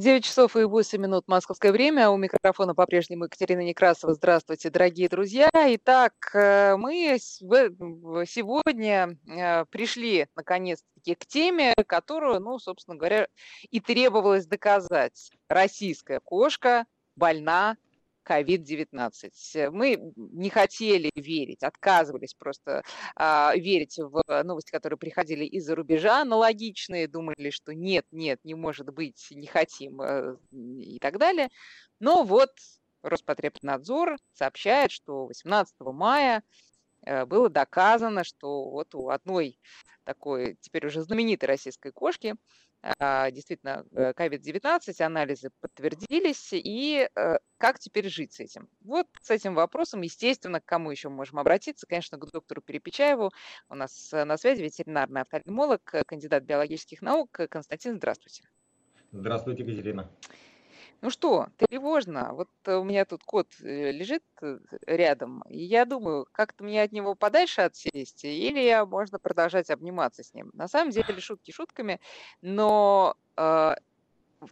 9 часов и 8 минут московское время. У микрофона по-прежнему Екатерина Некрасова. Здравствуйте, дорогие друзья. Итак, э, мы сегодня э, пришли, наконец-таки, к теме, которую, ну, собственно говоря, и требовалось доказать. Российская кошка больна COVID-19. Мы не хотели верить, отказывались просто а, верить в новости, которые приходили из-за рубежа, аналогичные, думали, что нет, нет, не может быть, не хотим э, и так далее. Но вот Роспотребнадзор сообщает, что 18 мая э, было доказано, что вот у одной такой теперь уже знаменитой российской кошки действительно COVID-19, э, анализы подтвердились, и э, как теперь жить с этим? Вот с этим вопросом, естественно, к кому еще мы можем обратиться? Конечно, к доктору Перепечаеву. У нас э, на связи ветеринарный офтальмолог, кандидат биологических наук. Константин, здравствуйте. Здравствуйте, Екатерина. Ну что, тревожно. Вот у меня тут кот э, лежит э, рядом, и я думаю, как-то мне от него подальше отсесть, или я можно продолжать обниматься с ним. На самом деле шутки шутками, но э,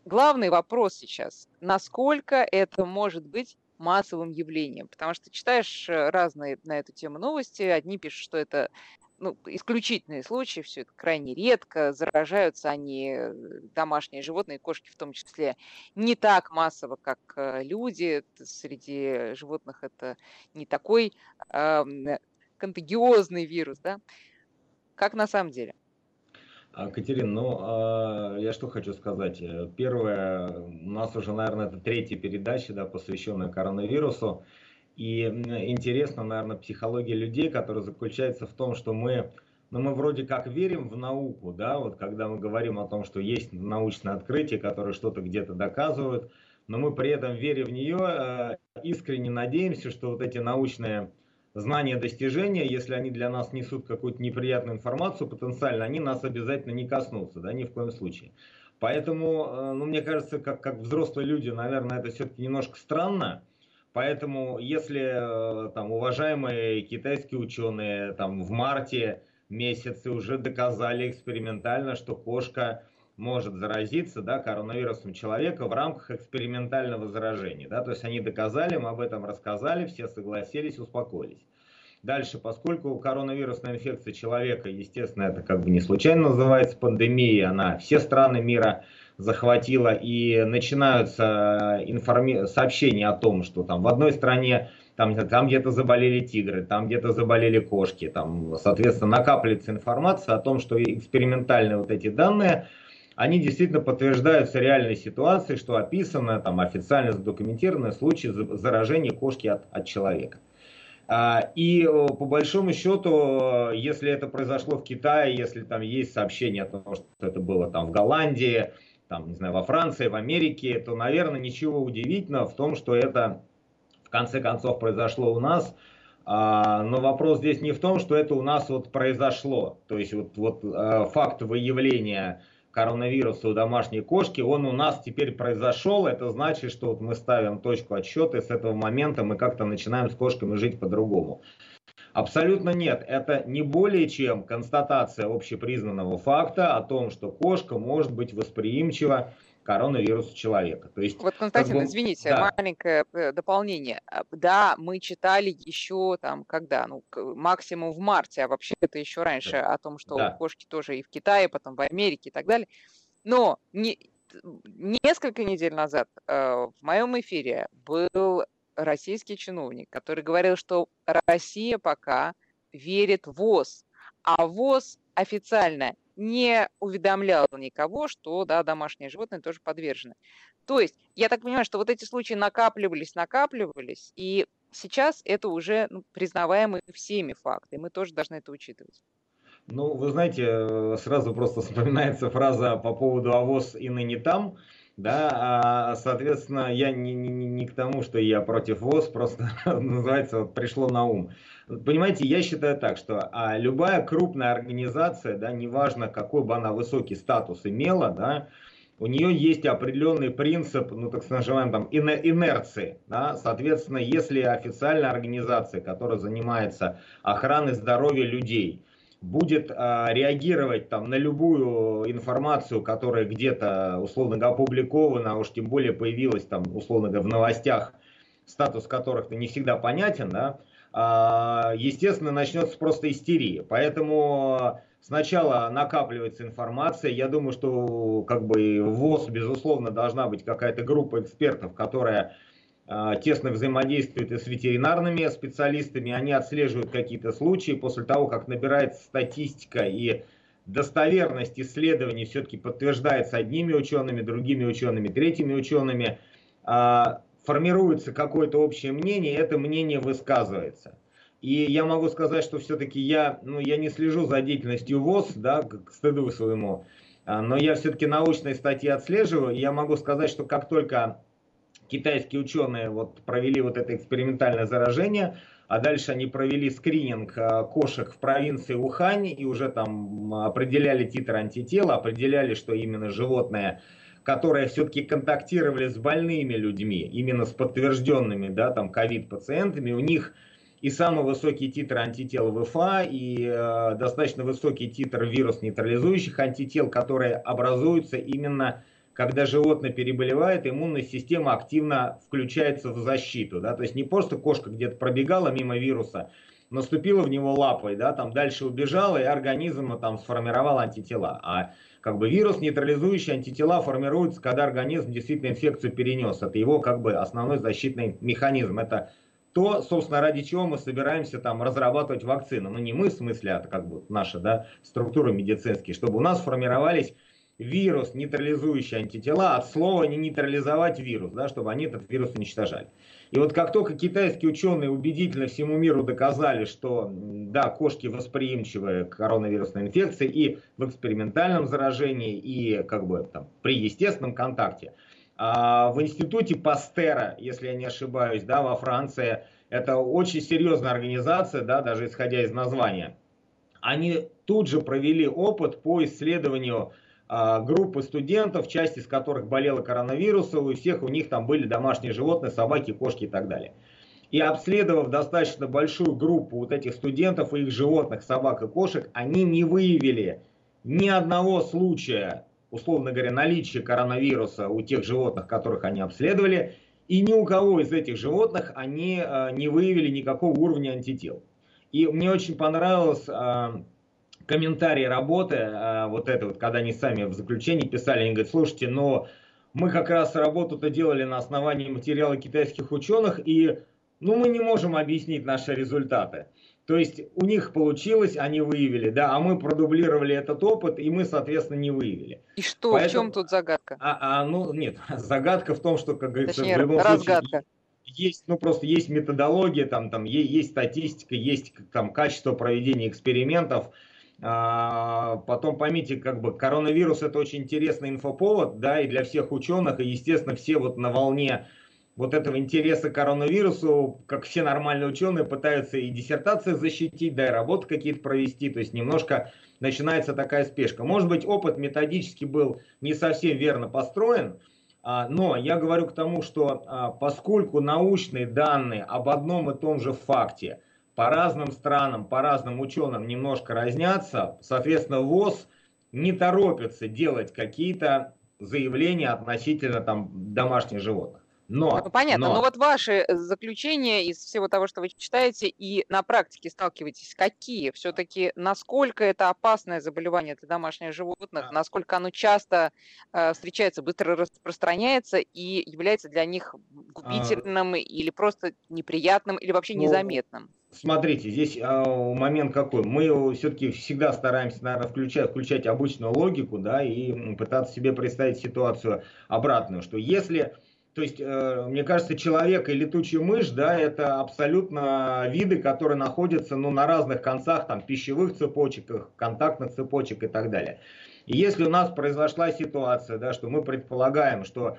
главный вопрос сейчас, насколько это может быть массовым явлением, потому что читаешь э, разные на эту тему новости, одни пишут, что это ну, исключительные случаи, все это крайне редко, заражаются они, э, домашние животные, кошки в том числе, не так массово, как э, люди. Среди животных это не такой э, контагиозный вирус, да? Как на самом деле? А, Катерин, ну, а, я что хочу сказать. Первое, у нас уже, наверное, это третья передача, да, посвященная коронавирусу. И интересно, наверное, психология людей, которая заключается в том, что мы, ну, мы вроде как верим в науку, да, вот когда мы говорим о том, что есть научное открытие, которое что-то где-то доказывает, но мы при этом, веря в нее, э, искренне надеемся, что вот эти научные знания, достижения, если они для нас несут какую-то неприятную информацию, потенциально, они нас обязательно не коснутся, да, ни в коем случае. Поэтому, э, ну, мне кажется, как, как взрослые люди, наверное, это все-таки немножко странно, Поэтому, если э, там уважаемые китайские ученые там в марте месяце уже доказали экспериментально, что кошка может заразиться да, коронавирусом человека в рамках экспериментального заражения. Да, то есть они доказали, мы об этом рассказали, все согласились, успокоились. Дальше, поскольку коронавирусная инфекция человека, естественно, это как бы не случайно называется пандемией, она все страны мира захватила, и начинаются информи... сообщения о том, что там в одной стране там, там где-то заболели тигры, там где-то заболели кошки, там, соответственно, накапливается информация о том, что экспериментальные вот эти данные, они действительно подтверждаются реальной ситуацией, что описано, там, официально задокументированные случаи заражения кошки от, от человека. А, и по большому счету, если это произошло в Китае, если там есть сообщение о том, что это было там в Голландии, там, не знаю, во Франции, в Америке, то, наверное, ничего удивительного в том, что это в конце концов произошло у нас. А, но вопрос здесь не в том, что это у нас вот произошло. То есть вот, вот а, факт выявления коронавируса у домашней кошки, он у нас теперь произошел. Это значит, что вот мы ставим точку отсчета, и с этого момента мы как-то начинаем с кошками жить по-другому. Абсолютно нет. Это не более чем констатация общепризнанного факта о том, что кошка может быть восприимчива коронавирусу человека. То есть, вот, Константин, как бы, извините, да. маленькое э, дополнение. Да, мы читали еще там, когда, ну, максимум в марте, а вообще это еще раньше, да. о том, что да. кошки тоже и в Китае, потом в Америке и так далее. Но не, несколько недель назад э, в моем эфире был российский чиновник, который говорил, что Россия пока верит ВОЗ, а ВОЗ официально не уведомлял никого, что да, домашние животные тоже подвержены. То есть, я так понимаю, что вот эти случаи накапливались, накапливались, и сейчас это уже ну, признаваемый всеми факты, и мы тоже должны это учитывать. Ну, вы знаете, э, сразу просто вспоминается фраза по поводу «авоз и ныне там», да, а, соответственно, я не, не, не к тому, что я против ВОЗ, просто называется, вот пришло на ум. Понимаете, я считаю так, что а, любая крупная организация, да, неважно какой бы она высокий статус имела, да, у нее есть определенный принцип, ну так называемый там инерции. Да? Соответственно, если официальная организация, которая занимается охраной здоровья людей, будет а, реагировать там на любую информацию, которая где-то условно опубликована, а уж тем более появилась там условно в новостях, статус которых не всегда понятен, да, а, естественно, начнется просто истерия. Поэтому сначала накапливается информация. Я думаю, что как бы в ВОЗ, безусловно, должна быть какая-то группа экспертов, которая тесно взаимодействует и с ветеринарными специалистами. Они отслеживают какие-то случаи. После того, как набирается статистика и достоверность исследований все-таки подтверждается одними учеными, другими учеными, третьими учеными, а, формируется какое-то общее мнение, это мнение высказывается. И я могу сказать, что все-таки я, ну, я не слежу за деятельностью ВОЗ, да, к стыду своему, а, но я все-таки научные статьи отслеживаю, и я могу сказать, что как только китайские ученые вот провели вот это экспериментальное заражение, а дальше они провели скрининг а, кошек в провинции Ухань и уже там определяли титр антитела, определяли, что именно животное которые все-таки контактировали с больными людьми, именно с подтвержденными, да, там, ковид-пациентами, у них и самый высокий титр антител ВФА, и э, достаточно высокий титр вирус-нейтрализующих антител, которые образуются именно когда животное переболевает, иммунная система активно включается в защиту. Да? То есть не просто кошка где-то пробегала мимо вируса, наступила в него лапой, да, там дальше убежала, и организм там сформировал антитела. А как бы вирус, нейтрализующий антитела формируются, когда организм действительно инфекцию перенес. Это его как бы основной защитный механизм. Это то, собственно, ради чего мы собираемся там разрабатывать вакцину. Ну, не мы, в смысле, а как бы наша да, структура медицинские, чтобы у нас формировались вирус, нейтрализующие антитела, от слова не нейтрализовать вирус, да, чтобы они этот вирус уничтожали. И вот как только китайские ученые убедительно всему миру доказали, что да, кошки восприимчивы к коронавирусной инфекции и в экспериментальном заражении, и как бы там при естественном контакте, а в институте Пастера, если я не ошибаюсь, да, во Франции, это очень серьезная организация, да, даже исходя из названия, они тут же провели опыт по исследованию группы студентов, часть из которых болела коронавирусом, и у всех у них там были домашние животные, собаки, кошки и так далее. И обследовав достаточно большую группу вот этих студентов и их животных, собак и кошек, они не выявили ни одного случая, условно говоря, наличия коронавируса у тех животных, которых они обследовали, и ни у кого из этих животных они а, не выявили никакого уровня антител. И мне очень понравилось а, комментарии работы, а, вот это вот, когда они сами в заключении писали, они говорят, слушайте, но мы как раз работу-то делали на основании материала китайских ученых, и ну, мы не можем объяснить наши результаты. То есть у них получилось, они выявили, да, а мы продублировали этот опыт, и мы, соответственно, не выявили. И что, Поэтому, в чем тут загадка? А, а, ну, нет, загадка в том, что, как говорится, Точнее, в любом разгадка. случае есть, ну просто есть методология, там, там есть статистика, есть там качество проведения экспериментов, потом поймите, как бы коронавирус это очень интересный инфоповод, да, и для всех ученых, и естественно все вот на волне вот этого интереса к коронавирусу, как все нормальные ученые, пытаются и диссертации защитить, да, и работы какие-то провести, то есть немножко начинается такая спешка. Может быть, опыт методически был не совсем верно построен, а, но я говорю к тому, что а, поскольку научные данные об одном и том же факте – по разным странам, по разным ученым немножко разнятся. Соответственно, ВОЗ не торопится делать какие-то заявления относительно там, домашних животных. Но, ну, понятно, но... но вот ваши заключения из всего того, что вы читаете, и на практике сталкиваетесь, какие? Все-таки насколько это опасное заболевание для домашних животных, насколько оно часто э, встречается, быстро распространяется и является для них губительным а... или просто неприятным, или вообще ну, незаметным? Смотрите, здесь а, момент какой. Мы все-таки всегда стараемся, наверное, включать, включать обычную логику, да, и пытаться себе представить ситуацию обратную, что если, то есть, э, мне кажется, человек и летучая мышь, да, это абсолютно виды, которые находятся, ну, на разных концах, там, пищевых цепочек, контактных цепочек и так далее. И если у нас произошла ситуация, да, что мы предполагаем, что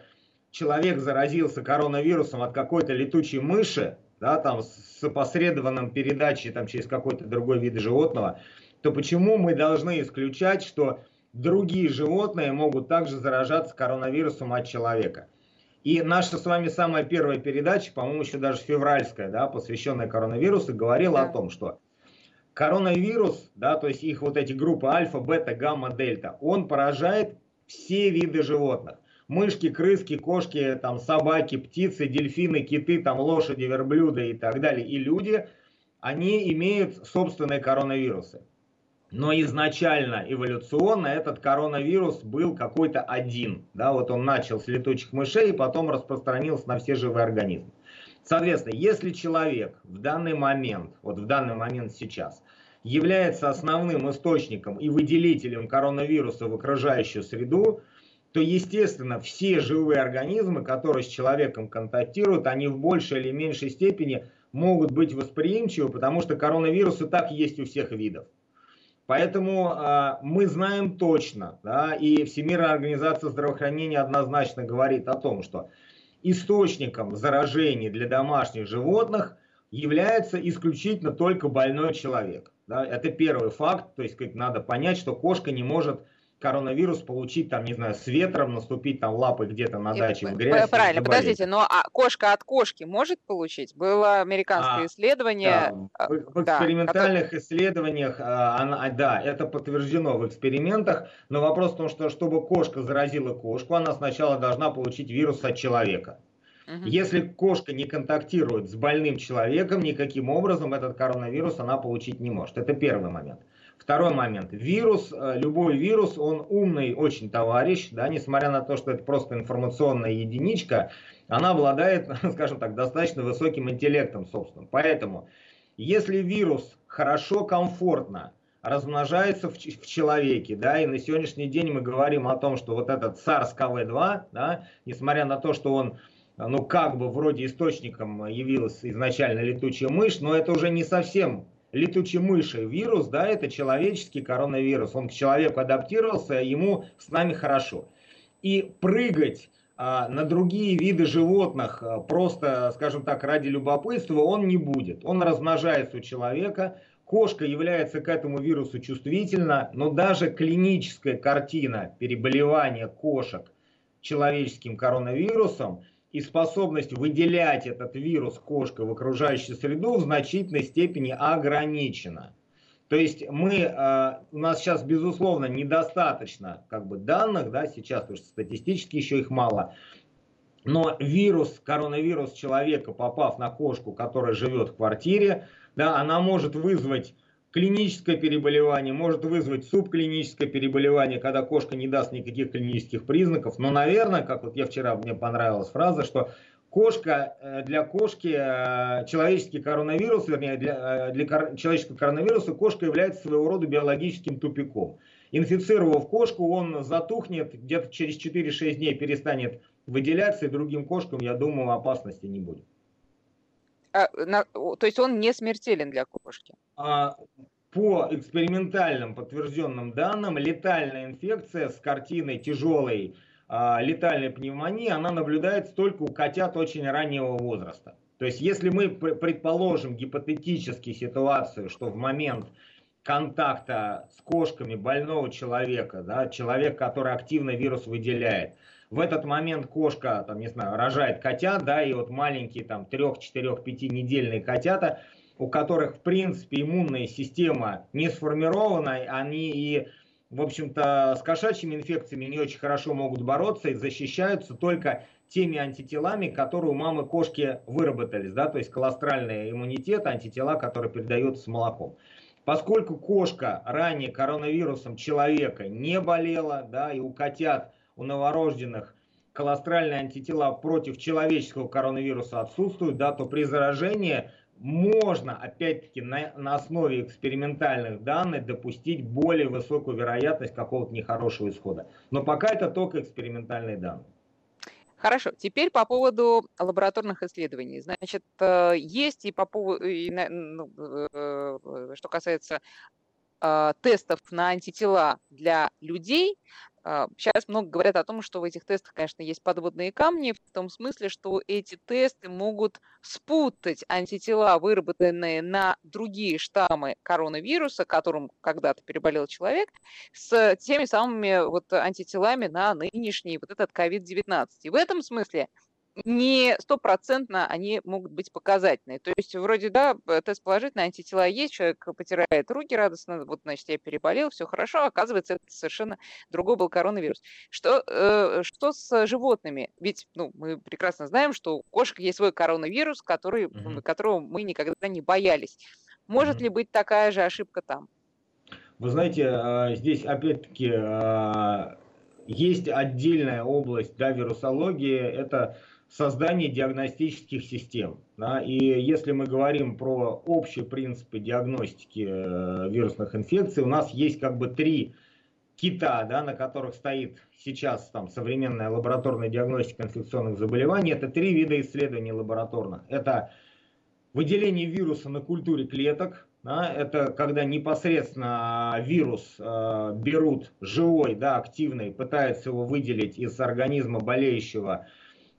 человек заразился коронавирусом от какой-то летучей мыши, да, там с опосредованным передачей там, через какой-то другой вид животного, то почему мы должны исключать, что другие животные могут также заражаться коронавирусом от человека? И наша с вами самая первая передача, по-моему, еще даже февральская, да, посвященная коронавирусу, говорила да. о том, что Коронавирус, да, то есть их вот эти группы альфа, бета, гамма, дельта, он поражает все виды животных. Мышки, крыски, кошки, там, собаки, птицы, дельфины, киты, там, лошади, верблюды и так далее. И люди, они имеют собственные коронавирусы. Но изначально, эволюционно, этот коронавирус был какой-то один. Да, вот он начал с летучих мышей и потом распространился на все живые организмы. Соответственно, если человек в данный момент, вот в данный момент сейчас, является основным источником и выделителем коронавируса в окружающую среду, то, естественно, все живые организмы, которые с человеком контактируют, они в большей или меньшей степени могут быть восприимчивы, потому что коронавирус и так есть у всех видов. Поэтому э, мы знаем точно, да, и Всемирная организация здравоохранения однозначно говорит о том, что источником заражения для домашних животных является исключительно только больной человек. Да, это первый факт, то есть как надо понять, что кошка не может коронавирус получить, там, не знаю, с ветром, наступить там лапой где-то на даче в грязь. Правильно, подождите, но а кошка от кошки может получить? Было американское а, исследование. Да, в, в экспериментальных который... исследованиях, а, она, да, это подтверждено в экспериментах, но вопрос в том, что чтобы кошка заразила кошку, она сначала должна получить вирус от человека. Если кошка не контактирует с больным человеком, никаким образом этот коронавирус она получить не может. Это первый момент. Второй момент. Вирус, э, любой вирус, он умный очень товарищ, да, несмотря на то, что это просто информационная единичка, она обладает, скажем так, достаточно высоким интеллектом собственным. Поэтому, если вирус хорошо, комфортно размножается в, в человеке, да, и на сегодняшний день мы говорим о том, что вот этот SARS-CoV-2, да, несмотря на то, что он ну, как бы вроде источником явилась изначально летучая мышь, но это уже не совсем летучей мыши вирус, да, это человеческий коронавирус. Он к человеку адаптировался, ему с нами хорошо. И прыгать а, на другие виды животных а, просто, скажем так, ради любопытства он не будет. Он размножается у человека, кошка является к этому вирусу чувствительна, но даже клиническая картина переболевания кошек человеческим коронавирусом – и способность выделять этот вирус кошкой в окружающую среду в значительной степени ограничена. То есть мы, э, у нас сейчас, безусловно, недостаточно как бы, данных, да, сейчас, потому что статистически еще их мало, но вирус, коронавирус человека, попав на кошку, которая живет в квартире, да, она может вызвать клиническое переболевание, может вызвать субклиническое переболевание, когда кошка не даст никаких клинических признаков. Но, наверное, как вот я вчера, мне понравилась фраза, что кошка э, для кошки, э, человеческий коронавирус, вернее, для, э, для человеческого коронавируса кошка является своего рода биологическим тупиком. Инфицировав кошку, он затухнет, где-то через 4-6 дней перестанет выделяться, и другим кошкам, я думаю, опасности не будет. А, то есть он не смертелен для кошки? А, по экспериментальным подтвержденным данным, летальная инфекция с картиной тяжелой а, летальной пневмонии, она наблюдается только у котят очень раннего возраста. То есть если мы предположим гипотетически ситуацию, что в момент контакта с кошками больного человека, да, человек, который активно вирус выделяет, в этот момент кошка, там, не знаю, рожает котят, да, и вот маленькие там 3, 4, 5 недельные котята, у которых, в принципе, иммунная система не сформирована, они и, в общем-то, с кошачьими инфекциями не очень хорошо могут бороться и защищаются только теми антителами, которые у мамы кошки выработались, да, то есть колостральный иммунитет, антитела, которые передаются с молоком. Поскольку кошка ранее коронавирусом человека не болела, да, и у котят у новорожденных колостральные антитела против человеческого коронавируса отсутствуют, да, то при заражении можно, опять-таки, на, на основе экспериментальных данных допустить более высокую вероятность какого-то нехорошего исхода. Но пока это только экспериментальные данные. Хорошо, теперь по поводу лабораторных исследований. Значит, э, есть и по поводу, и, ну, э, что касается э, тестов на антитела для людей, Сейчас а, много говорят о том, что в этих тестах, конечно, есть подводные камни, в том смысле, что эти тесты могут спутать антитела, выработанные на другие штаммы коронавируса, которым когда-то переболел человек, с теми самыми вот антителами на нынешний вот этот COVID-19. И в этом смысле не стопроцентно они могут быть показательные. То есть вроде, да, тест положительный, антитела есть, человек потирает руки радостно, вот, значит, я переболел, все хорошо, оказывается, это совершенно другой был коронавирус. Что, э, что с животными? Ведь, ну, мы прекрасно знаем, что у кошек есть свой коронавирус, который, mm-hmm. которого мы никогда не боялись. Может mm-hmm. ли быть такая же ошибка там? Вы знаете, а, здесь опять-таки а, есть отдельная область да, вирусологии, это создание диагностических систем. Да, и если мы говорим про общие принципы диагностики э, вирусных инфекций, у нас есть как бы три кита, да, на которых стоит сейчас там, современная лабораторная диагностика инфекционных заболеваний. Это три вида исследований лабораторных. Это выделение вируса на культуре клеток, да, это когда непосредственно вирус э, берут живой, да, активный, пытаются его выделить из организма болеющего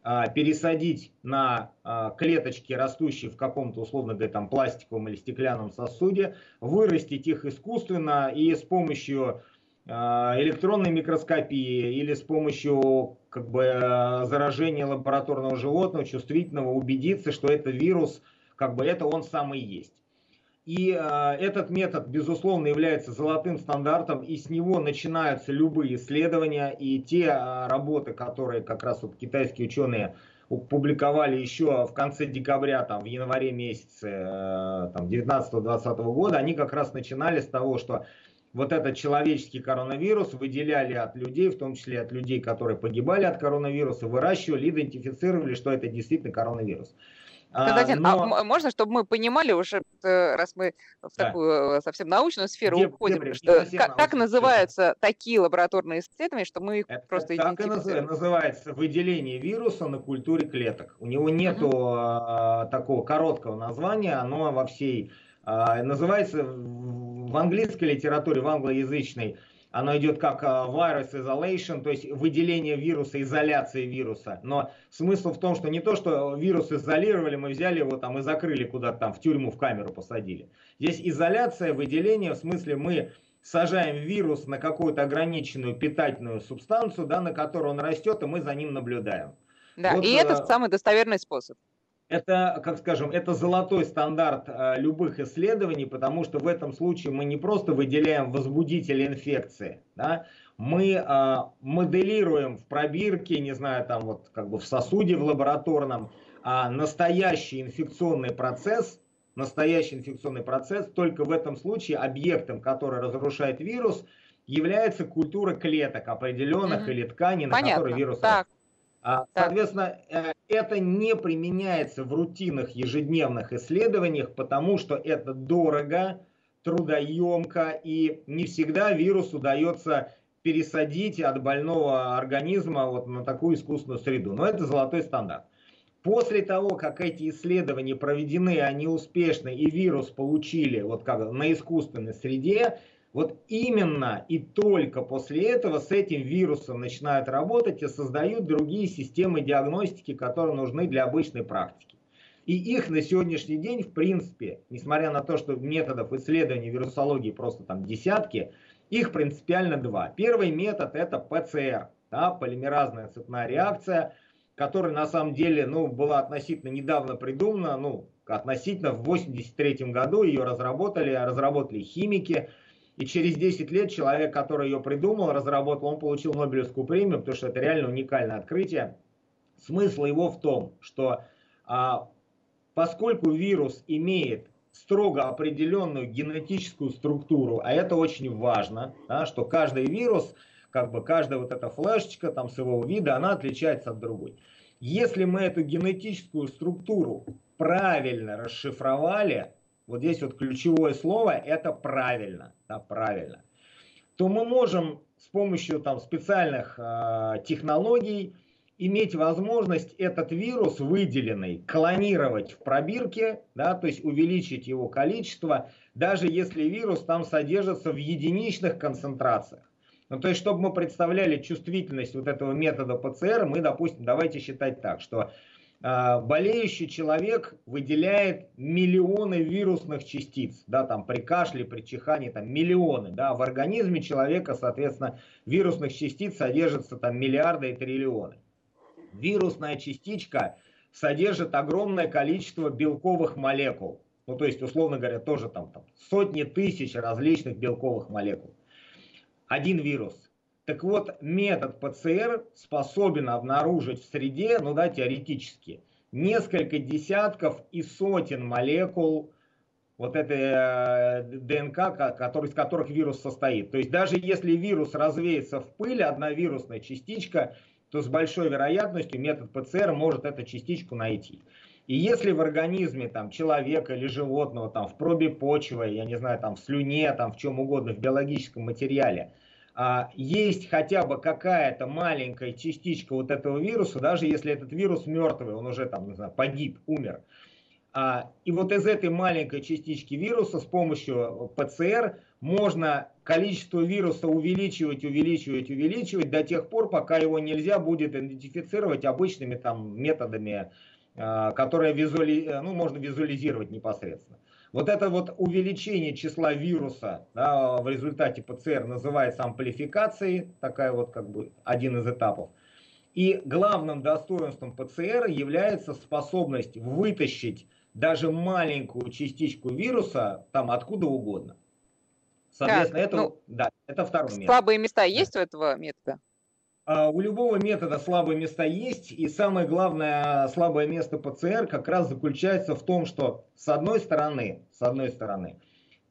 пересадить на а, клеточки, растущие в каком-то, условно говоря, там, пластиковом или стеклянном сосуде, вырастить их искусственно и с помощью а, электронной микроскопии или с помощью как бы, заражения лабораторного животного, чувствительного, убедиться, что это вирус, как бы это он самый есть. И э, этот метод, безусловно, является золотым стандартом, и с него начинаются любые исследования, и те э, работы, которые как раз вот китайские ученые публиковали еще в конце декабря, там, в январе месяце э, там, 19-20 года, они как раз начинали с того, что вот этот человеческий коронавирус выделяли от людей, в том числе от людей, которые погибали от коронавируса, выращивали, идентифицировали, что это действительно коронавирус. Константин, а, но... а можно, чтобы мы понимали уже, э, раз мы в да. такую э, совсем научную сферу Где, уходим, где, что, как, как называются такие лабораторные исследования, что мы их Это просто так? Так и называется выделение вируса на культуре клеток. У него нету а, такого короткого названия, оно во всей... А, называется в английской литературе, в англоязычной, оно идет как а, virus isolation, то есть выделение вируса, изоляция вируса. Но смысл в том, что не то, что вирус изолировали, мы взяли его там и закрыли куда-то там в тюрьму, в камеру посадили. Здесь изоляция, выделение, в смысле мы сажаем вирус на какую-то ограниченную питательную субстанцию, да, на которой он растет, и мы за ним наблюдаем. Да, вот, и это а, самый достоверный способ это, как скажем, это золотой стандарт э, любых исследований, потому что в этом случае мы не просто выделяем возбудители инфекции, да, мы э, моделируем в пробирке, не знаю, там вот как бы в сосуде в лабораторном, э, настоящий инфекционный процесс, настоящий инфекционный процесс, только в этом случае объектом, который разрушает вирус, является культура клеток определенных mm-hmm. или тканей, на Понятно. которые вирус так. А, соответственно, э, это не применяется в рутинных ежедневных исследованиях, потому что это дорого, трудоемко и не всегда вирус удается пересадить от больного организма вот на такую искусственную среду. Но это золотой стандарт. После того, как эти исследования проведены, они успешны и вирус получили вот как на искусственной среде, вот именно и только после этого с этим вирусом начинают работать и создают другие системы диагностики, которые нужны для обычной практики. И их на сегодняшний день, в принципе, несмотря на то, что методов исследования вирусологии просто там десятки, их принципиально два. Первый метод это ПЦР, да, полимеразная цепная реакция, которая на самом деле ну, была относительно недавно придумана, ну, относительно в 1983 году ее разработали, разработали химики, и через 10 лет человек, который ее придумал, разработал, он получил Нобелевскую премию, потому что это реально уникальное открытие. Смысл его в том, что а, поскольку вирус имеет строго определенную генетическую структуру, а это очень важно, да, что каждый вирус, как бы каждая вот эта флешечка там с его вида, она отличается от другой. Если мы эту генетическую структуру правильно расшифровали, вот здесь вот ключевое слово это правильно, да, правильно, то мы можем с помощью там специальных э, технологий иметь возможность этот вирус выделенный клонировать в пробирке, да, то есть увеличить его количество, даже если вирус там содержится в единичных концентрациях. Ну, то есть, чтобы мы представляли чувствительность вот этого метода ПЦР, мы, допустим, давайте считать так, что болеющий человек выделяет миллионы вирусных частиц, да, там при кашле, при чихании, там миллионы, да, в организме человека, соответственно, вирусных частиц содержится там миллиарды и триллионы. вирусная частичка содержит огромное количество белковых молекул. Ну, то есть, условно говоря, тоже там, там сотни тысяч различных белковых молекул. Один вирус. Так вот, метод ПЦР способен обнаружить в среде, ну да, теоретически, несколько десятков и сотен молекул вот этой э, ДНК, который, из которых вирус состоит. То есть даже если вирус развеется в пыль, одна вирусная частичка, то с большой вероятностью метод ПЦР может эту частичку найти. И если в организме там, человека или животного, там, в пробе почвы, я не знаю, там, в слюне, там, в чем угодно, в биологическом материале, есть хотя бы какая-то маленькая частичка вот этого вируса, даже если этот вирус мертвый, он уже там, не знаю, погиб, умер, а, и вот из этой маленькой частички вируса с помощью ПЦР можно количество вируса увеличивать, увеличивать, увеличивать до тех пор, пока его нельзя будет идентифицировать обычными там методами, а, которые визуали, ну, можно визуализировать непосредственно. Вот это вот увеличение числа вируса да, в результате ПЦР называется амплификацией, такая вот как бы один из этапов. И главным достоинством ПЦР является способность вытащить даже маленькую частичку вируса там откуда угодно. Соответственно, так, это, ну, да, это второй метод. Слабые места есть у этого метода? А, у любого метода слабые места есть, и самое главное слабое место ПЦР как раз заключается в том, что с одной стороны, с одной стороны,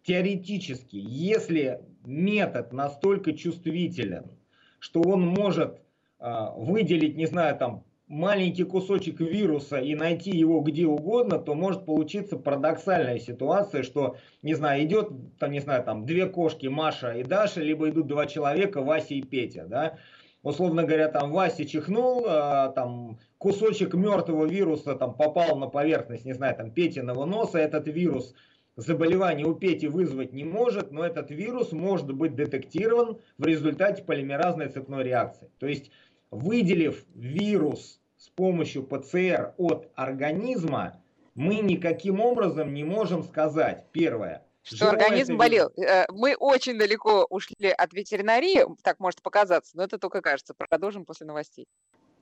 теоретически, если метод настолько чувствителен, что он может а, выделить, не знаю, там маленький кусочек вируса и найти его где угодно, то может получиться парадоксальная ситуация, что, не знаю, идет, там, не знаю, там две кошки, Маша и Даша, либо идут два человека, Вася и Петя, да, условно говоря, там Вася чихнул, а, там кусочек мертвого вируса там попал на поверхность, не знаю, там Петиного носа, этот вирус заболевание у Пети вызвать не может, но этот вирус может быть детектирован в результате полимеразной цепной реакции. То есть, выделив вирус с помощью ПЦР от организма, мы никаким образом не можем сказать, первое, что организм болел. Э, мы очень далеко ушли от ветеринарии, так может показаться, но это только кажется. Продолжим после новостей.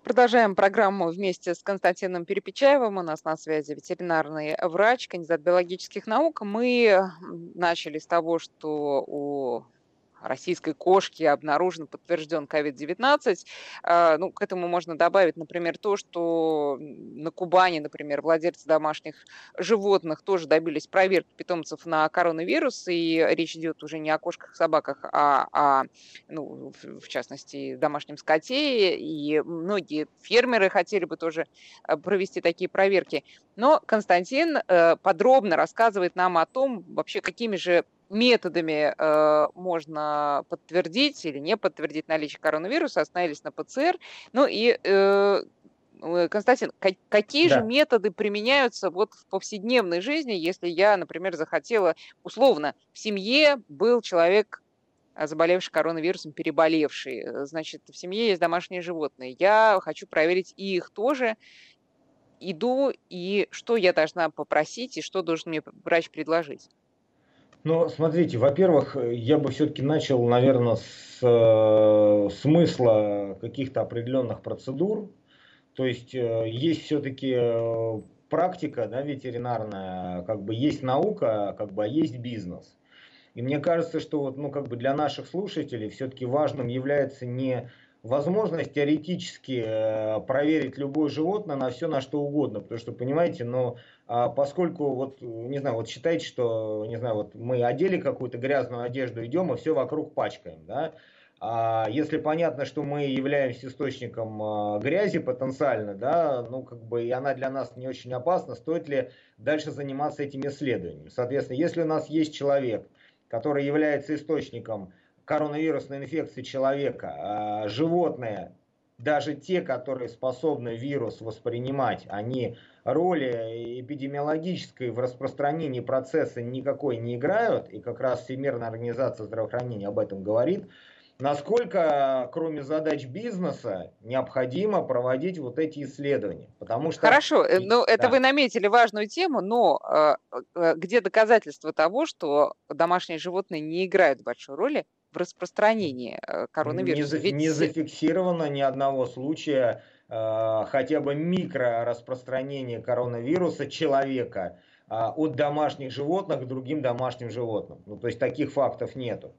Продолжаем программу вместе с Константином Перепечаевым. У нас на связи ветеринарный врач, кандидат биологических наук. Мы начали с того, что у российской кошки обнаружен, подтвержден COVID-19. А, ну, к этому можно добавить, например, то, что на Кубани, например, владельцы домашних животных тоже добились проверки питомцев на коронавирус, и речь идет уже не о кошках, собаках, а о, ну, в частности, домашнем скоте, и многие фермеры хотели бы тоже э, провести такие проверки. Но Константин э, подробно рассказывает нам о том, вообще какими же методами э, можно подтвердить или не подтвердить наличие коронавируса, остановились на ПЦР. Ну и э, э Константин, какие да. же методы применяются вот в повседневной жизни, если я, например, захотела, условно, в семье был человек, э, заболевший коронавирусом, переболевший, э, значит, в семье есть домашние животные, я хочу проверить и их тоже, иду, и что я должна попросить, и что должен мне врач предложить? Ну, смотрите, во-первых, я бы все-таки начал, наверное, с э, смысла каких-то определенных процедур. То есть э, есть все-таки э, практика да, ветеринарная, как бы есть наука, как бы, а есть бизнес. И мне кажется, что вот, ну, как бы для наших слушателей все-таки важным является не возможность теоретически э, проверить любое животное на все, на что угодно. Потому что, понимаете, но а поскольку, вот, не знаю, вот считайте, что, не знаю, вот мы одели какую-то грязную одежду, идем и все вокруг пачкаем, да, а если понятно, что мы являемся источником а, грязи потенциально, да, ну как бы и она для нас не очень опасна, стоит ли дальше заниматься этими исследованиями? Соответственно, если у нас есть человек, который является источником коронавирусной инфекции человека, а животные, даже те, которые способны вирус воспринимать, они роли эпидемиологической в распространении процесса никакой не играют, и как раз Всемирная организация здравоохранения об этом говорит, насколько, кроме задач бизнеса, необходимо проводить вот эти исследования. Потому что... Хорошо, э, ну да. это вы наметили важную тему, но э, э, где доказательства того, что домашние животные не играют большой роли в распространении коронавируса? Не, Ведь... не зафиксировано ни одного случая э, хотя бы микрораспространение коронавируса человека э, от домашних животных к другим домашним животным. Ну, то есть таких фактов нету.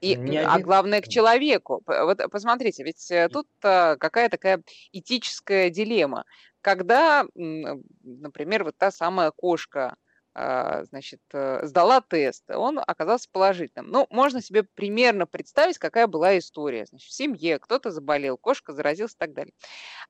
И, Не а главное к человеку. Вот посмотрите, ведь э, тут а, какая такая этическая дилемма. Когда, например, вот та самая кошка а, значит, э, сдала тест, он оказался положительным. Ну, можно себе примерно представить, какая была история. Значит, в семье кто-то заболел, кошка заразилась и так далее.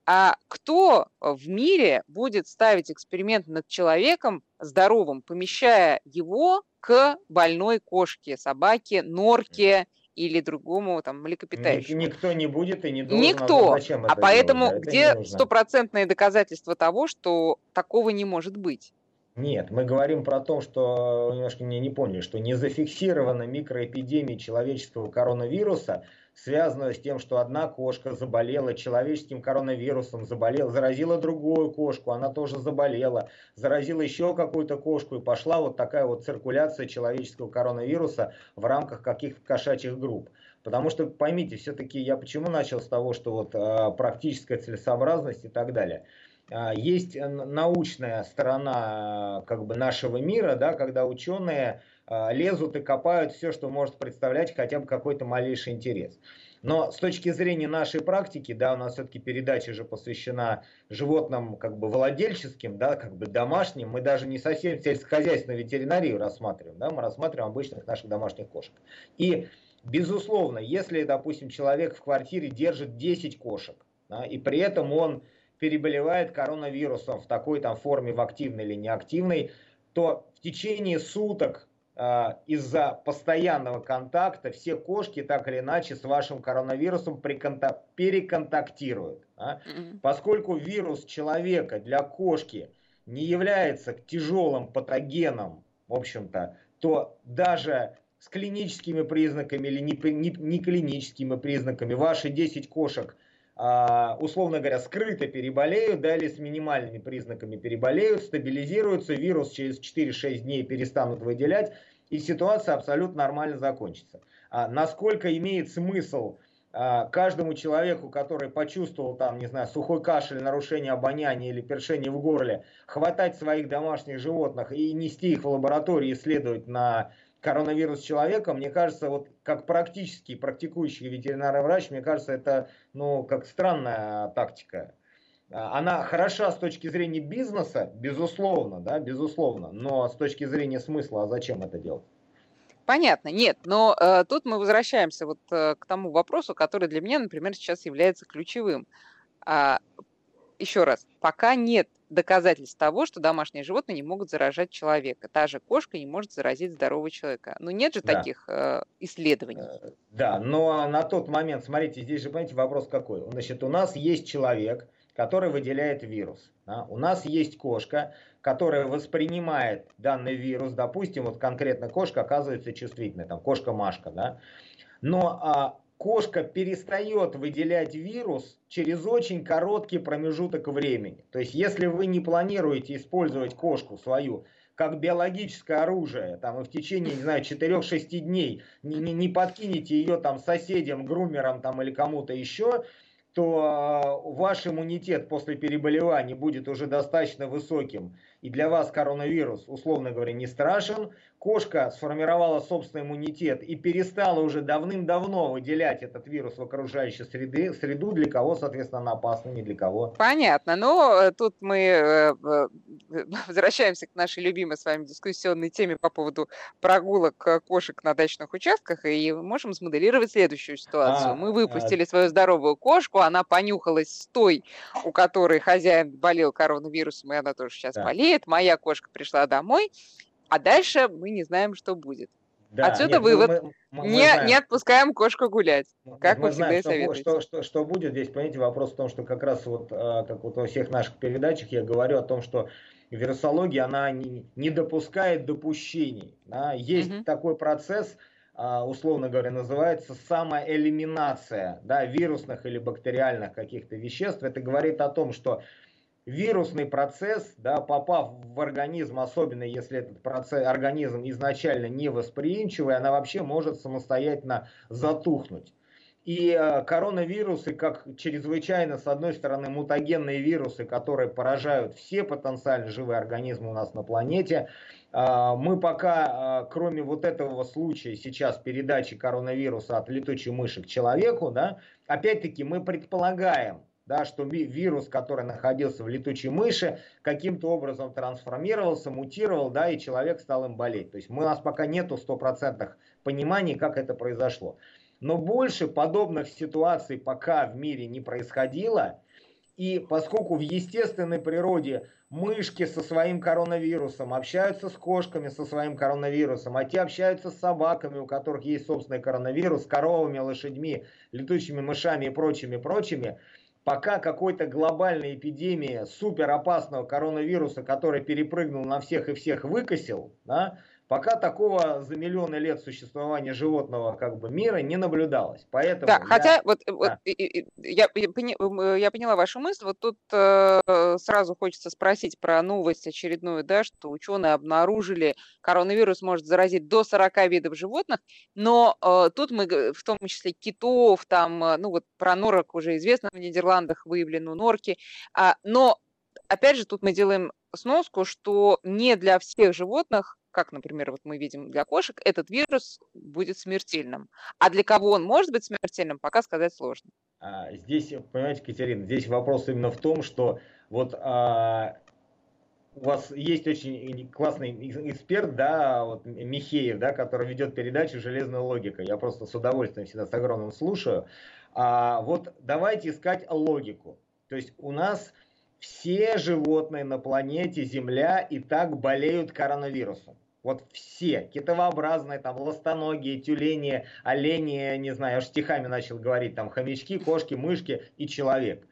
А кто в мире будет ставить эксперимент над человеком здоровым, помещая его к больной кошке, собаке, норке или другому там млекопитающему. Никто не будет и не должен. Никто. А, зачем а поэтому делать? где стопроцентные доказательства того, что такого не может быть? Нет, мы говорим про то, что, немножко не, не поняли, что не зафиксирована микроэпидемия человеческого коронавируса, связанная с тем, что одна кошка заболела человеческим коронавирусом, заболела, заразила другую кошку, она тоже заболела, заразила еще какую-то кошку, и пошла вот такая вот циркуляция человеческого коронавируса в рамках каких-то кошачьих групп. Потому что, поймите, все-таки я почему начал с того, что вот э, практическая целесообразность и так далее – есть научная сторона как бы нашего мира, да, когда ученые а, лезут и копают все, что может представлять хотя бы какой-то малейший интерес. Но с точки зрения нашей практики, да, у нас все-таки передача же посвящена животным как бы владельческим, да, как бы домашним. Мы даже не совсем сельскохозяйственную ветеринарию рассматриваем, да, мы рассматриваем обычных наших домашних кошек. И, безусловно, если, допустим, человек в квартире держит 10 кошек, да, и при этом он переболевает коронавирусом в такой там форме, в активной или неактивной, то в течение суток э, из-за постоянного контакта все кошки так или иначе с вашим коронавирусом переконтактируют. А? Mm-hmm. Поскольку вирус человека для кошки не является тяжелым патогеном, в общем-то, то даже с клиническими признаками или не, не, не клиническими признаками ваши 10 кошек а, условно говоря, скрыто переболеют, да, или с минимальными признаками переболеют, стабилизируются, вирус через 4-6 дней перестанут выделять, и ситуация абсолютно нормально закончится. А насколько имеет смысл а, каждому человеку, который почувствовал там, не знаю, сухой кашель, нарушение обоняния или першение в горле, хватать своих домашних животных и нести их в лабораторию исследовать на коронавирус человека, мне кажется, вот как практически практикующий ветеринарный врач, мне кажется, это, ну, как странная тактика. А, она хороша с точки зрения бизнеса, безусловно, да, безусловно, но с точки зрения смысла, а зачем это делать? Понятно, нет, но э, тут мы возвращаемся вот э, к тому вопросу, который для меня, например, сейчас является ключевым. А, еще раз, пока нет доказательств того, что домашние животные не могут заражать человека. Та же кошка не может заразить здорового человека. Но нет же да. таких э, исследований. Э, да, но на тот момент, смотрите, здесь же, понимаете, вопрос какой. Значит, у нас есть человек, который выделяет вирус. Да? У нас есть кошка, которая воспринимает данный вирус. Допустим, вот конкретно кошка оказывается чувствительной, там кошка Машка, да. Но а, кошка перестает выделять вирус через очень короткий промежуток времени. То есть, если вы не планируете использовать кошку свою как биологическое оружие, там, и в течение, не знаю, 4-6 дней не, не, не подкинете ее там соседям, грумерам там, или кому-то еще, то э, ваш иммунитет после переболевания будет уже достаточно высоким, и для вас коронавирус, условно говоря, не страшен, кошка сформировала собственный иммунитет и перестала уже давным-давно выделять этот вирус в окружающую среды, среду, для кого, соответственно, она опасна, не для кого. Понятно, но э, тут мы э, э, возвращаемся к нашей любимой с вами дискуссионной теме по поводу прогулок кошек на дачных участках и можем смоделировать следующую ситуацию. А, мы выпустили а... свою здоровую кошку, она понюхалась с той, у которой хозяин болел коронавирусом, и она тоже сейчас да. болеет. Моя кошка пришла домой, а дальше мы не знаем, что будет. Да, Отсюда нет, ну, вывод. Мы, мы, не, мы не отпускаем кошку гулять. Как мы, всегда знаем, и советуете. Что, что, что будет здесь, понимаете, вопрос в том, что как раз вот, а, как вот во всех наших передачах я говорю о том, что вирусология, она не, не допускает допущений. Да? Есть угу. такой процесс, а, условно говоря, называется самоэлиминация да, вирусных или бактериальных каких-то веществ. Это говорит о том, что вирусный процесс, да, попав в организм, особенно если этот процесс, организм изначально не восприимчивый, она вообще может самостоятельно затухнуть. И э, коронавирусы, как чрезвычайно, с одной стороны, мутагенные вирусы, которые поражают все потенциально живые организмы у нас на планете, э, мы пока, э, кроме вот этого случая сейчас передачи коронавируса от летучей мыши к человеку, да, опять-таки мы предполагаем, да, что вирус, который находился в летучей мыши, каким-то образом трансформировался, мутировал, да, и человек стал им болеть. То есть мы, у нас пока нету стопроцентных пониманий, как это произошло. Но больше подобных ситуаций пока в мире не происходило. И поскольку в естественной природе мышки со своим коронавирусом общаются с кошками со своим коронавирусом, а те общаются с собаками, у которых есть собственный коронавирус, коровами, лошадьми, летучими мышами и прочими, прочими, пока какой-то глобальной эпидемии супер опасного коронавируса, который перепрыгнул на всех и всех выкосил, да, Пока такого за миллионы лет существования животного как бы мира не наблюдалось. Поэтому да, я... хотя вот, да. вот я, я, я поняла вашу мысль. Вот тут э, сразу хочется спросить про новость очередную, да, что ученые обнаружили, коронавирус может заразить до 40 видов животных, но э, тут мы в том числе китов, там, э, ну вот про норок уже известно в Нидерландах выявлены норки, а, но опять же тут мы делаем сноску, что не для всех животных как, например, вот мы видим для кошек, этот вирус будет смертельным. А для кого он может быть смертельным, пока сказать сложно. А, здесь, понимаете, Катерина, здесь вопрос именно в том, что вот а, у вас есть очень классный эксперт, да, вот Михеев, да, который ведет передачу «Железная логика». Я просто с удовольствием всегда с огромным слушаю. А, вот давайте искать логику. То есть у нас все животные на планете Земля и так болеют коронавирусом. Вот все, китовообразные, там, ластоногие, тюлени, олени, не знаю, аж стихами начал говорить, там, хомячки, кошки, мышки и человек.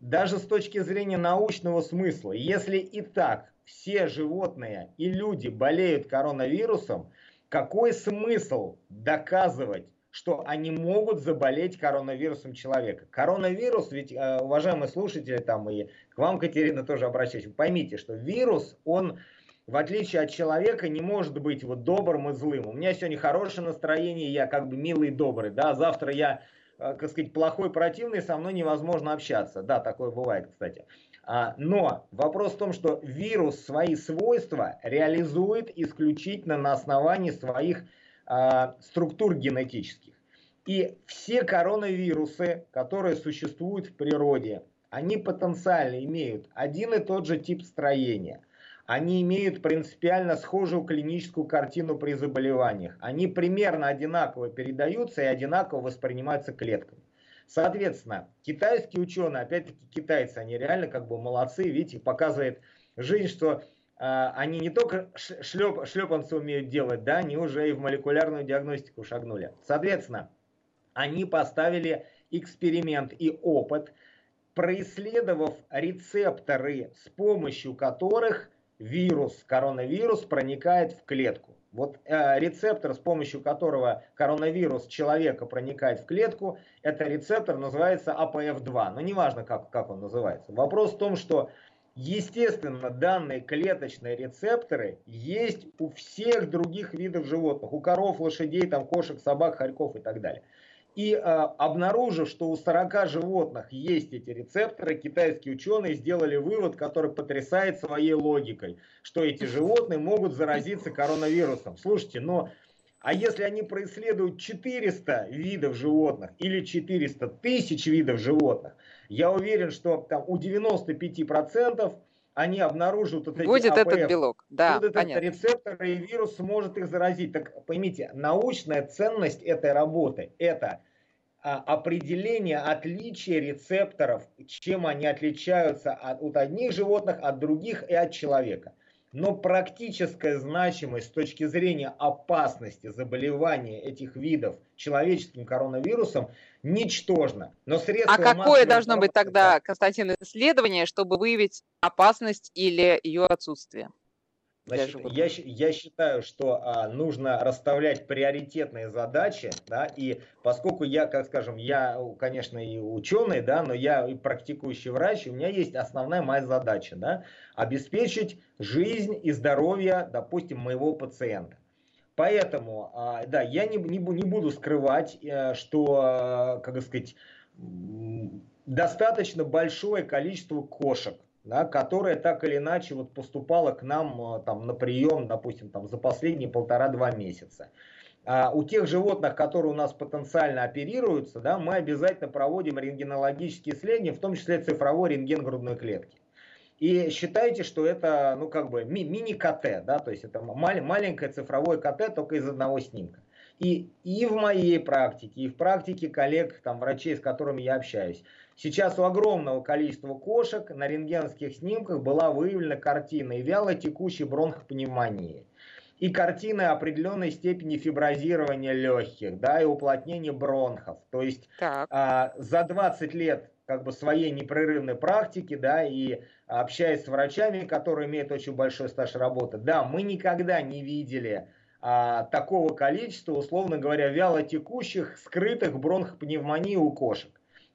Даже с точки зрения научного смысла, если и так все животные и люди болеют коронавирусом, какой смысл доказывать, что они могут заболеть коронавирусом человека. Коронавирус, ведь, э, уважаемые слушатели, там и к вам, Катерина, тоже обращаюсь, поймите, что вирус, он в отличие от человека, не может быть вот добрым и злым. У меня сегодня хорошее настроение, я как бы милый и добрый, да, завтра я, э, как сказать, плохой, противный, со мной невозможно общаться. Да, такое бывает, кстати. А, но вопрос в том, что вирус свои свойства реализует исключительно на основании своих а, структур генетических. И все коронавирусы, которые существуют в природе, они потенциально имеют один и тот же тип строения они имеют принципиально схожую клиническую картину при заболеваниях. Они примерно одинаково передаются и одинаково воспринимаются клетками. Соответственно, китайские ученые, опять-таки китайцы, они реально как бы молодцы, видите, показывает жизнь, что э, они не только шлеп, шлепанцы умеют делать, да, они уже и в молекулярную диагностику шагнули. Соответственно, они поставили эксперимент и опыт, происследовав рецепторы, с помощью которых вирус, коронавирус проникает в клетку. Вот э, рецептор, с помощью которого коронавирус человека проникает в клетку, это рецептор называется АПФ2. Но неважно, как, как он называется. Вопрос в том, что естественно данные клеточные рецепторы есть у всех других видов животных. У коров, лошадей, там, кошек, собак, хорьков и так далее. И э, обнаружив, что у 40 животных есть эти рецепторы, китайские ученые сделали вывод, который потрясает своей логикой, что эти животные могут заразиться коронавирусом. Слушайте, но а если они происследуют 400 видов животных или 400 тысяч видов животных, я уверен, что там у 95% они обнаружат вот Будет АПФ, этот белок, да, будет этот рецептор, и вирус сможет их заразить. Так поймите, научная ценность этой работы – это а, определение отличия рецепторов, чем они отличаются от, от одних животных, от других и от человека. Но практическая значимость с точки зрения опасности заболевания этих видов человеческим коронавирусом ничтожна. Но средства а какое должно быть тогда, Константин, исследование, чтобы выявить опасность или ее отсутствие? Значит, я, я считаю, что а, нужно расставлять приоритетные задачи, да, и поскольку я, как скажем, я, конечно, и ученый, да, но я и практикующий врач, у меня есть основная моя задача, да, обеспечить жизнь и здоровье, допустим, моего пациента. Поэтому, а, да, я не, не, не буду скрывать, э, что, как сказать, достаточно большое количество кошек, да, которое так или иначе вот поступало к нам там, на прием, допустим, там, за последние полтора-два месяца. А у тех животных, которые у нас потенциально оперируются, да, мы обязательно проводим рентгенологические исследования, в том числе цифровой рентген грудной клетки. И считайте, что это, ну, как бы ми- мини-КТ, да, то есть это мал- маленькое цифровое КТ только из одного снимка. И, и в моей практике, и в практике коллег, там, врачей, с которыми я общаюсь, сейчас у огромного количества кошек на рентгенских снимках была выявлена картина вяло текущей бронхопневмонии, и картины определенной степени фиброзирования легких, да, и уплотнения бронхов. То есть а, за 20 лет как бы своей непрерывной практики, да, и общаясь с врачами, которые имеют очень большой стаж работы, да, мы никогда не видели а, такого количества, условно говоря, вялотекущих, скрытых бронхопневмонии у кошек.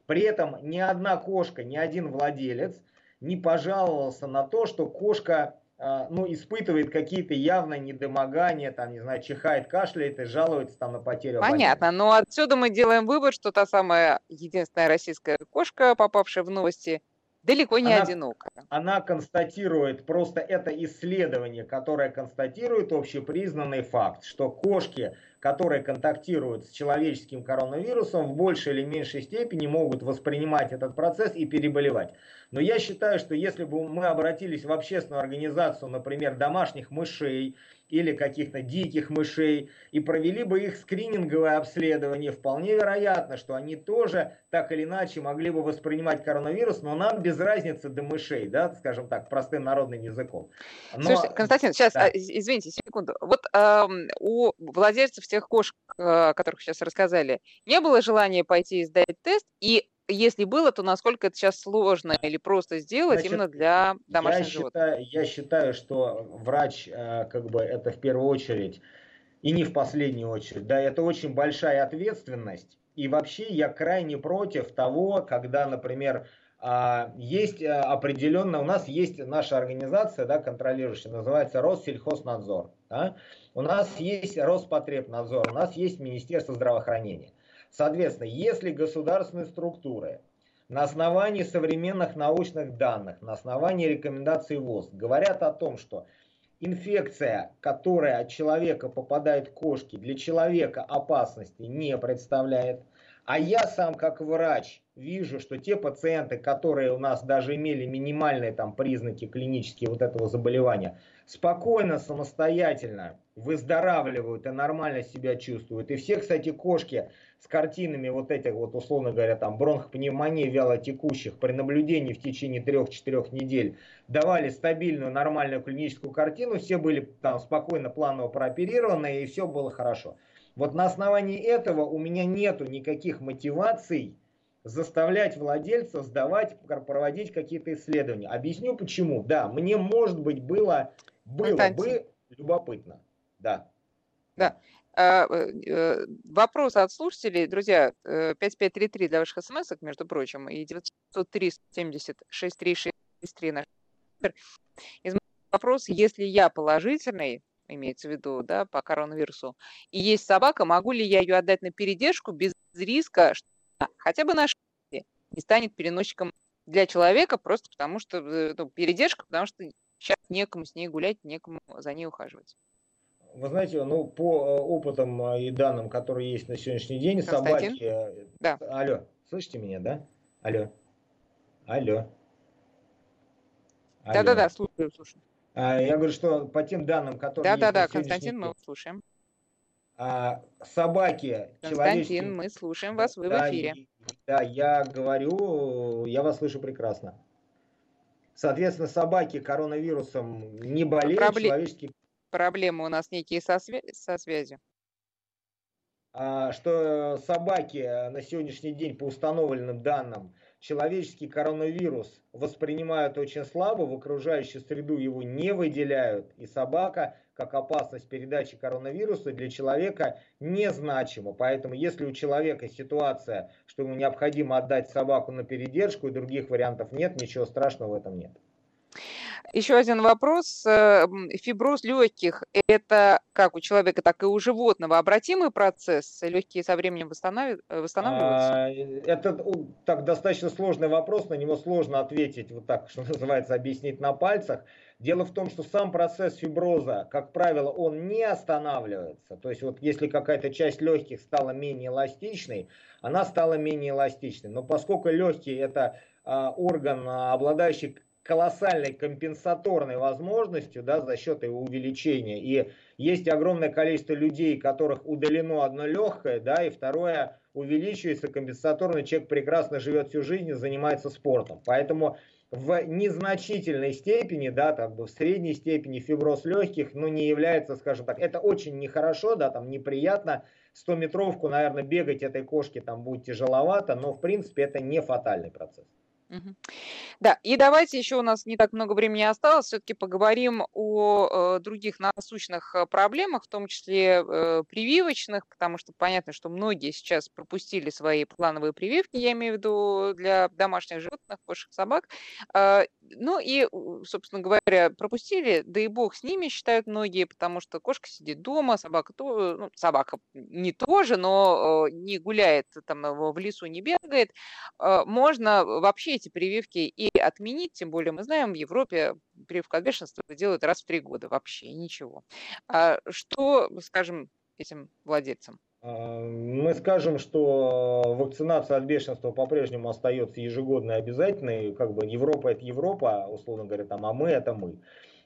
При этом ни одна кошка, ни один владелец не пожаловался на то, что кошка ну, испытывает какие-то явно недомогания, там, не знаю, чихает, кашляет и жалуется там на потерю Понятно, обоняния. но отсюда мы делаем вывод, что та самая единственная российская кошка, попавшая в новости, далеко не она, одинока. Она констатирует, просто это исследование, которое констатирует общепризнанный факт, что кошки, которые контактируют с человеческим коронавирусом, в большей или меньшей степени могут воспринимать этот процесс и переболевать. Но я считаю, что если бы мы обратились в общественную организацию, например, домашних мышей, или каких-то диких мышей и провели бы их скрининговое обследование, вполне вероятно, что они тоже так или иначе могли бы воспринимать коронавирус, но нам без разницы до мышей, да, скажем так, простым народным языком. Но... Слушайте, Константин, сейчас, да. извините, секунду. Вот э, у владельцев тех кошек, о которых сейчас рассказали, не было желания пойти и сдать тест, и если было, то насколько это сейчас сложно или просто сделать Значит, именно для домашних я животных? Считаю, я считаю, что врач, э, как бы, это в первую очередь, и не в последнюю очередь, да, это очень большая ответственность. И вообще я крайне против того, когда, например, а, есть э, определенно, у нас есть наша организация, да, контролирующая, называется Россельхознадзор. Да? У нас есть Роспотребнадзор, у нас есть Министерство здравоохранения. Соответственно, если государственные структуры на основании современных научных данных, на основании рекомендаций ВОЗ говорят о том, что инфекция, которая от человека попадает в кошки, для человека опасности не представляет, а я сам как врач вижу, что те пациенты, которые у нас даже имели минимальные там признаки клинические вот этого заболевания, спокойно, самостоятельно выздоравливают и нормально себя чувствуют. И все, кстати, кошки с картинами вот этих вот, условно говоря, там бронхопневмонии вялотекущих при наблюдении в течение 3-4 недель давали стабильную нормальную клиническую картину, все были там спокойно планово прооперированы и все было хорошо. Вот на основании этого у меня нету никаких мотиваций заставлять владельца сдавать, проводить какие-то исследования. Объясню почему. Да, мне, может быть, было, было бы любопытно. Да. Да. А, э, э, вопрос от слушателей. Друзья, 5533 э, для ваших смс между прочим, и 903 70 6363 наш Из вопрос, если я положительный, имеется в виду, да, по коронавирусу, и есть собака, могу ли я ее отдать на передержку без риска, что хотя бы на не станет переносчиком для человека, просто потому что ну, передержка, потому что сейчас некому с ней гулять, некому за ней ухаживать. Вы знаете, ну, по э, опытам э, и данным, которые есть на сегодняшний день, Константин? собаки... Э, да. Алло, слышите меня, да? Алло. Алло. Да-да-да, слушаю, слушаю. А, я говорю, что по тем данным, которые... Да-да-да, Константин, мы слушаем. А, собаки... Константин, мы слушаем вас, вы да, в эфире. Да, я говорю, я вас слышу прекрасно. Соответственно, собаки коронавирусом не болеют, Пробле... человеческие проблемы у нас некие со, свя- со связью? А, что собаки на сегодняшний день по установленным данным человеческий коронавирус воспринимают очень слабо, в окружающую среду его не выделяют, и собака как опасность передачи коронавируса для человека незначима. Поэтому если у человека ситуация, что ему необходимо отдать собаку на передержку и других вариантов нет, ничего страшного в этом нет. Еще один вопрос. Э, фиброз легких – это как у человека, так и у животного обратимый процесс? Легкие со временем восстанавливаются? А, это так, достаточно сложный вопрос, на него сложно ответить, вот так, что называется, объяснить на пальцах. Дело в том, что сам процесс фиброза, как правило, он не останавливается. То есть вот если какая-то часть легких стала менее эластичной, она стала менее эластичной. Но поскольку легкие это а, орган, обладающий колоссальной компенсаторной возможностью да, за счет его увеличения. И есть огромное количество людей, которых удалено одно легкое, да, и второе увеличивается компенсаторно. Человек прекрасно живет всю жизнь и занимается спортом. Поэтому в незначительной степени, да, бы в средней степени фиброз легких, ну, не является, скажем так, это очень нехорошо, да, там неприятно, 100-метровку, наверное, бегать этой кошке там будет тяжеловато, но, в принципе, это не фатальный процесс. Да, и давайте еще у нас не так много времени осталось, все-таки поговорим о э, других насущных э, проблемах, в том числе э, прививочных, потому что понятно, что многие сейчас пропустили свои плановые прививки, я имею в виду для домашних животных, кошек, собак. Э, ну и, собственно говоря, пропустили, да и бог с ними, считают многие, потому что кошка сидит дома, собака то, ну, собака не тоже, но не гуляет там в лесу, не бегает. Э, можно вообще эти прививки и отменить, тем более мы знаем, в Европе прививку от бешенства делают раз в три года, вообще ничего. А что, скажем, этим владельцам? А, мы скажем, что вакцинация от бешенства по-прежнему остается ежегодной обязательной. Как бы Европа это Европа, условно говоря, там, а мы это мы.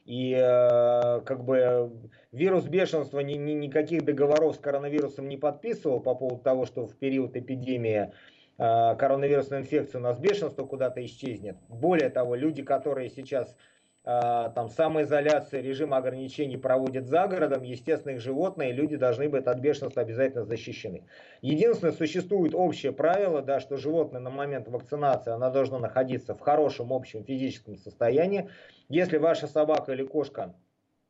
И э, как бы вирус бешенства ни, ни, никаких договоров с коронавирусом не подписывал по поводу того, что в период эпидемии э, коронавирусной инфекции у нас бешенство куда-то исчезнет. Более того, люди, которые сейчас там самоизоляция, режим ограничений проводят за городом, естественно, их животные, люди должны быть от бешенства обязательно защищены. Единственное, существует общее правило, да, что животное на момент вакцинации, она должна находиться в хорошем общем физическом состоянии. Если ваша собака или кошка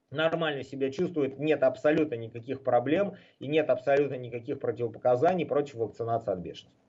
нормально себя чувствует, нет абсолютно никаких проблем и нет абсолютно никаких противопоказаний против вакцинации от бешенства.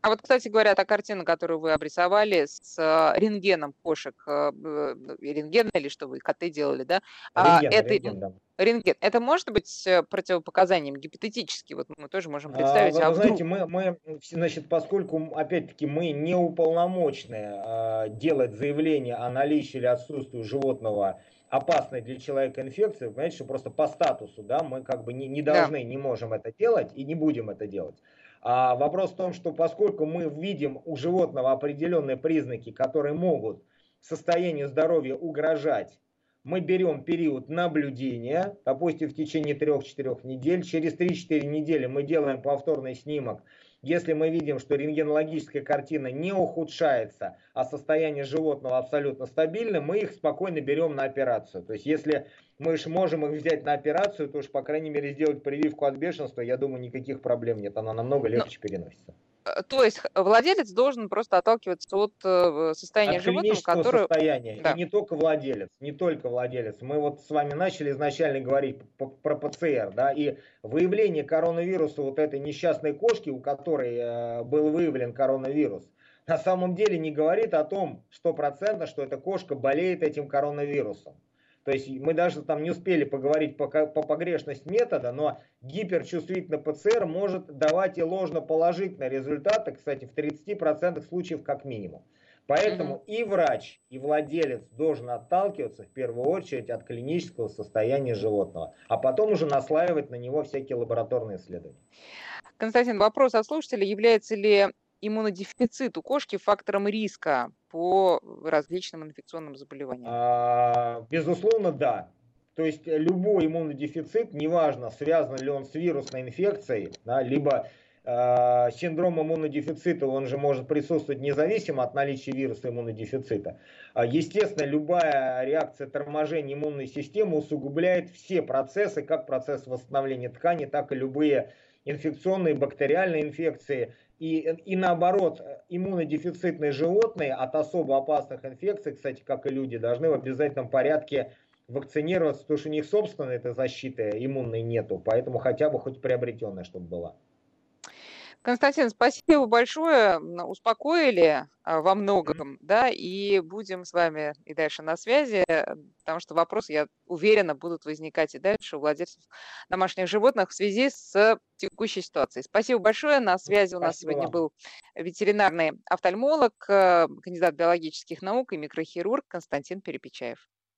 А вот, кстати говоря, та картина, которую вы обрисовали с э, рентгеном кошек, э, э, рентген или что вы, коты делали, да? А, рентген, это, рентген, да. рентген. Это может быть противопоказанием гипотетически? Вот мы тоже можем представить. А, вы, а вдруг... знаете, мы, мы, значит, поскольку, опять-таки, мы не уполномочены а, делать заявление о наличии или отсутствии животного опасной для человека инфекции, понимаете, что просто по статусу, да, мы как бы не, не должны, да. не можем это делать и не будем это делать. А вопрос в том, что поскольку мы видим у животного определенные признаки, которые могут состоянию здоровья угрожать, мы берем период наблюдения, допустим, в течение 3-4 недель. Через 3-4 недели мы делаем повторный снимок если мы видим, что рентгенологическая картина не ухудшается, а состояние животного абсолютно стабильно, мы их спокойно берем на операцию. То есть если мы же можем их взять на операцию, то уж, по крайней мере, сделать прививку от бешенства, я думаю, никаких проблем нет. Она намного легче Но... переносится. Э, то есть владелец должен просто отталкиваться от э, состояния от животного, которое... состояния. Да. И не только владелец, не только владелец. Мы вот с вами начали изначально говорить про ПЦР, да, и выявление коронавируса вот этой несчастной кошки, у которой э, был выявлен коронавирус, на самом деле не говорит о том, стопроцентно, что эта кошка болеет этим коронавирусом. То есть мы даже там не успели поговорить по, по погрешность метода, но гиперчувствительный ПЦР может давать и ложноположительные результаты, кстати, в 30% случаев как минимум. Поэтому угу. и врач, и владелец должен отталкиваться в первую очередь от клинического состояния животного, а потом уже наслаивать на него всякие лабораторные исследования. Константин, вопрос от слушателя. Является ли иммунодефицит у кошки фактором риска по различным инфекционным заболеваниям? А, безусловно, да. То есть любой иммунодефицит, неважно, связан ли он с вирусной инфекцией, да, либо э, синдром иммунодефицита, он же может присутствовать независимо от наличия вируса иммунодефицита. Естественно, любая реакция торможения иммунной системы усугубляет все процессы, как процесс восстановления ткани, так и любые инфекционные, бактериальные инфекции. И, и наоборот, иммунодефицитные животные от особо опасных инфекций, кстати, как и люди, должны в обязательном порядке вакцинироваться, потому что у них собственной этой защиты иммунной нету, поэтому хотя бы хоть приобретенная, чтобы была. Константин, спасибо большое. Успокоили а, во многом, да, и будем с вами и дальше на связи, потому что вопросы, я уверена, будут возникать и дальше у владельцев домашних животных в связи с текущей ситуацией. Спасибо большое. На связи у нас спасибо. сегодня был ветеринарный офтальмолог, э, кандидат биологических наук и микрохирург Константин Перепечаев.